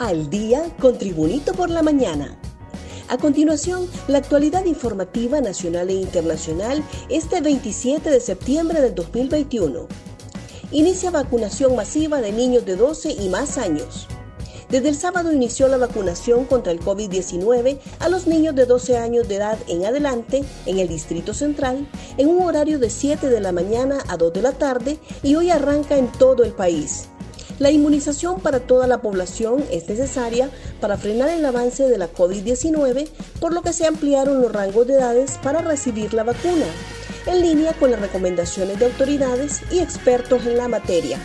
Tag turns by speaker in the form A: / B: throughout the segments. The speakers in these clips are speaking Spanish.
A: Al día con Tribunito por la mañana. A continuación, la actualidad informativa nacional e internacional este 27 de septiembre del 2021. Inicia vacunación masiva de niños de 12 y más años. Desde el sábado inició la vacunación contra el COVID-19 a los niños de 12 años de edad en adelante en el Distrito Central en un horario de 7 de la mañana a 2 de la tarde y hoy arranca en todo el país. La inmunización para toda la población es necesaria para frenar el avance de la COVID-19, por lo que se ampliaron los rangos de edades para recibir la vacuna, en línea con las recomendaciones de autoridades y expertos en la materia.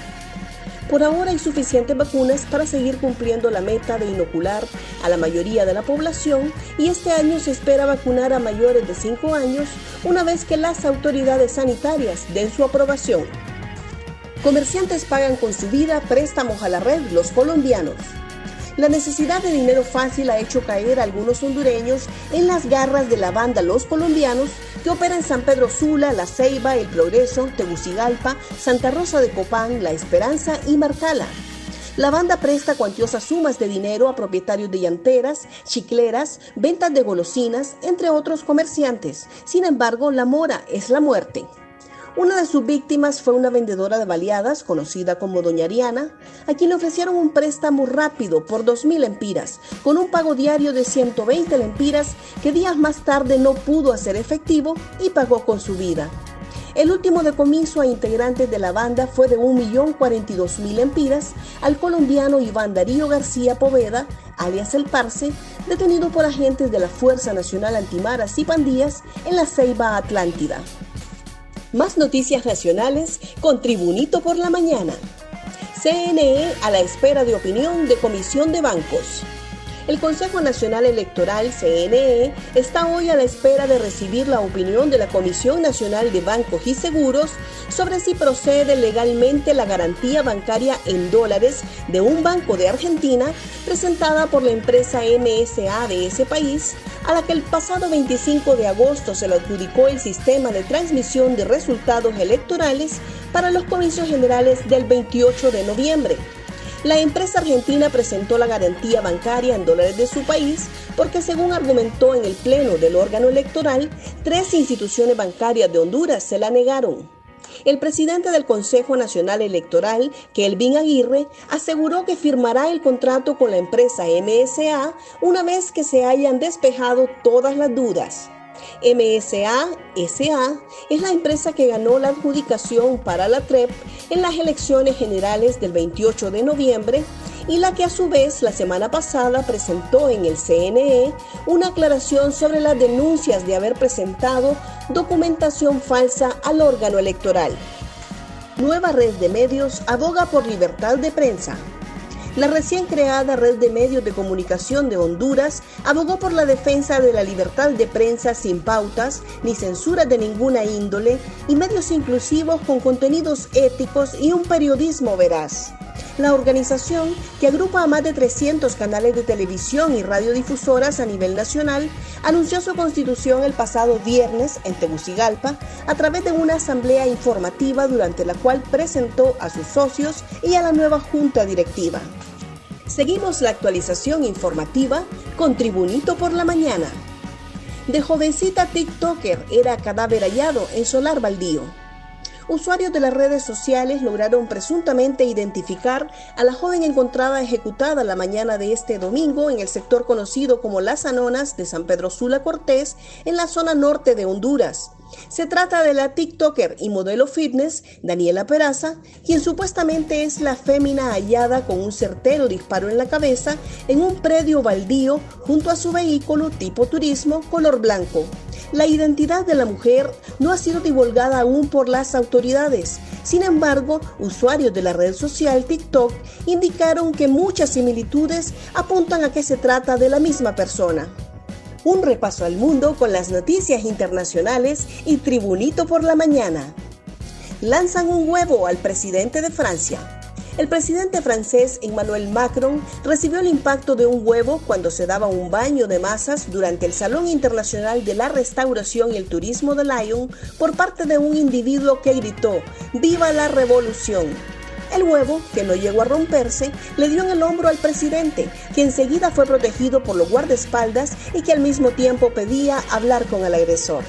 A: Por ahora hay suficientes vacunas para seguir cumpliendo la meta de inocular a la mayoría de la población y este año se espera vacunar a mayores de 5 años una vez que las autoridades sanitarias den su aprobación. Comerciantes pagan con su vida préstamos a la red los colombianos. La necesidad de dinero fácil ha hecho caer a algunos hondureños en las garras de la banda Los Colombianos que opera en San Pedro Sula, La Ceiba, El Progreso, Tegucigalpa, Santa Rosa de Copán, La Esperanza y Marcala. La banda presta cuantiosas sumas de dinero a propietarios de llanteras, chicleras, ventas de golosinas, entre otros comerciantes. Sin embargo, la mora es la muerte. Una de sus víctimas fue una vendedora de baleadas conocida como Doña Ariana, a quien le ofrecieron un préstamo rápido por 2.000 lempiras, con un pago diario de 120 lempiras que días más tarde no pudo hacer efectivo y pagó con su vida. El último decomiso a integrantes de la banda fue de 1.042.000 lempiras al colombiano Iván Darío García Poveda, alias El Parce, detenido por agentes de la Fuerza Nacional Antimaras y Pandillas en la Ceiba Atlántida. Más noticias nacionales con Tribunito por la Mañana. CNE a la espera de opinión de Comisión de Bancos. El Consejo Nacional Electoral, CNE, está hoy a la espera de recibir la opinión de la Comisión Nacional de Bancos y Seguros sobre si procede legalmente la garantía bancaria en dólares de un banco de Argentina presentada por la empresa MSA de ese país, a la que el pasado 25 de agosto se le adjudicó el sistema de transmisión de resultados electorales para los comicios generales del 28 de noviembre. La empresa argentina presentó la garantía bancaria en dólares de su país porque, según argumentó en el Pleno del órgano electoral, tres instituciones bancarias de Honduras se la negaron. El presidente del Consejo Nacional Electoral, Kelvin Aguirre, aseguró que firmará el contrato con la empresa MSA una vez que se hayan despejado todas las dudas. MSA SA es la empresa que ganó la adjudicación para la TREP en las elecciones generales del 28 de noviembre y la que a su vez la semana pasada presentó en el CNE una aclaración sobre las denuncias de haber presentado documentación falsa al órgano electoral. Nueva red de medios aboga por libertad de prensa. La recién creada Red de Medios de Comunicación de Honduras abogó por la defensa de la libertad de prensa sin pautas ni censura de ninguna índole y medios inclusivos con contenidos éticos y un periodismo veraz. La organización, que agrupa a más de 300 canales de televisión y radiodifusoras a nivel nacional, anunció su constitución el pasado viernes en Tegucigalpa a través de una asamblea informativa durante la cual presentó a sus socios y a la nueva junta directiva. Seguimos la actualización informativa con Tribunito por la Mañana. De jovencita TikToker era cadáver hallado en solar baldío usuarios de las redes sociales lograron presuntamente identificar a la joven encontrada ejecutada la mañana de este domingo en el sector conocido como Las Anonas de San Pedro Sula Cortés, en la zona norte de Honduras. Se trata de la TikToker y modelo fitness Daniela Peraza, quien supuestamente es la fémina hallada con un certero disparo en la cabeza en un predio baldío junto a su vehículo tipo turismo color blanco. La identidad de la mujer no ha sido divulgada aún por las autoridades. Sin embargo, usuarios de la red social TikTok indicaron que muchas similitudes apuntan a que se trata de la misma persona. Un repaso al mundo con las noticias internacionales y Tribunito por la mañana. Lanzan un huevo al presidente de Francia. El presidente francés Emmanuel Macron recibió el impacto de un huevo cuando se daba un baño de masas durante el Salón Internacional de la Restauración y el Turismo de Lyon por parte de un individuo que gritó ¡Viva la revolución! El huevo, que no llegó a romperse, le dio en el hombro al presidente, que enseguida fue protegido por los guardaespaldas y que al mismo tiempo pedía hablar con el agresor.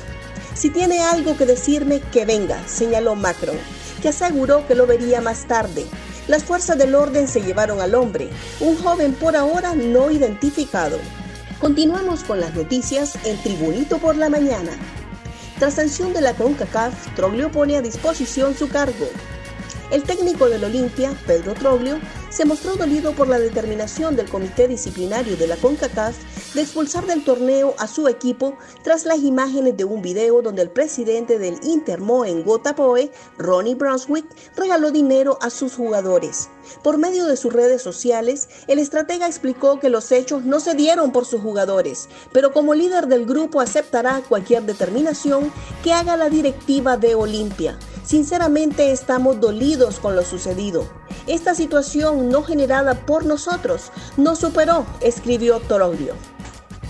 A: Si tiene algo que decirme, que venga, señaló Macron, que aseguró que lo vería más tarde. Las fuerzas del orden se llevaron al hombre, un joven por ahora no identificado. Continuamos con las noticias en Tribunito por la Mañana. Tras sanción de la CONCACAF, Troglio pone a disposición su cargo. El técnico del Olimpia, Pedro Troglio, se mostró dolido por la determinación del Comité Disciplinario de la CONCACAF de expulsar del torneo a su equipo tras las imágenes de un video donde el presidente del Intermo en Gotapoe, Ronnie Brunswick, regaló dinero a sus jugadores. Por medio de sus redes sociales, el estratega explicó que los hechos no se dieron por sus jugadores, pero como líder del grupo aceptará cualquier determinación que haga la directiva de Olimpia. Sinceramente estamos dolidos con lo sucedido. Esta situación no generada por nosotros nos superó, escribió Toroglio.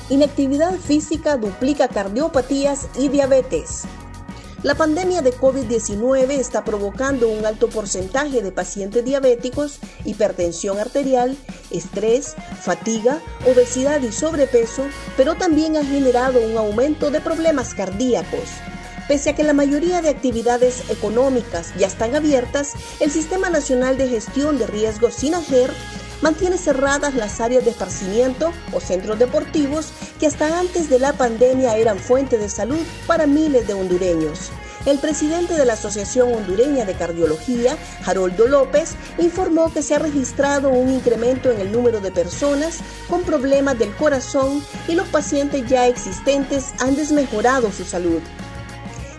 A: Inactividad física duplica cardiopatías y diabetes. La pandemia de COVID-19 está provocando un alto porcentaje de pacientes diabéticos, hipertensión arterial, estrés, fatiga, obesidad y sobrepeso, pero también ha generado un aumento de problemas cardíacos. Pese a que la mayoría de actividades económicas ya están abiertas, el Sistema Nacional de Gestión de Riesgos SINAGER mantiene cerradas las áreas de esparcimiento o centros deportivos que hasta antes de la pandemia eran fuente de salud para miles de hondureños. El presidente de la Asociación Hondureña de Cardiología, Haroldo López, informó que se ha registrado un incremento en el número de personas con problemas del corazón y los pacientes ya existentes han desmejorado su salud.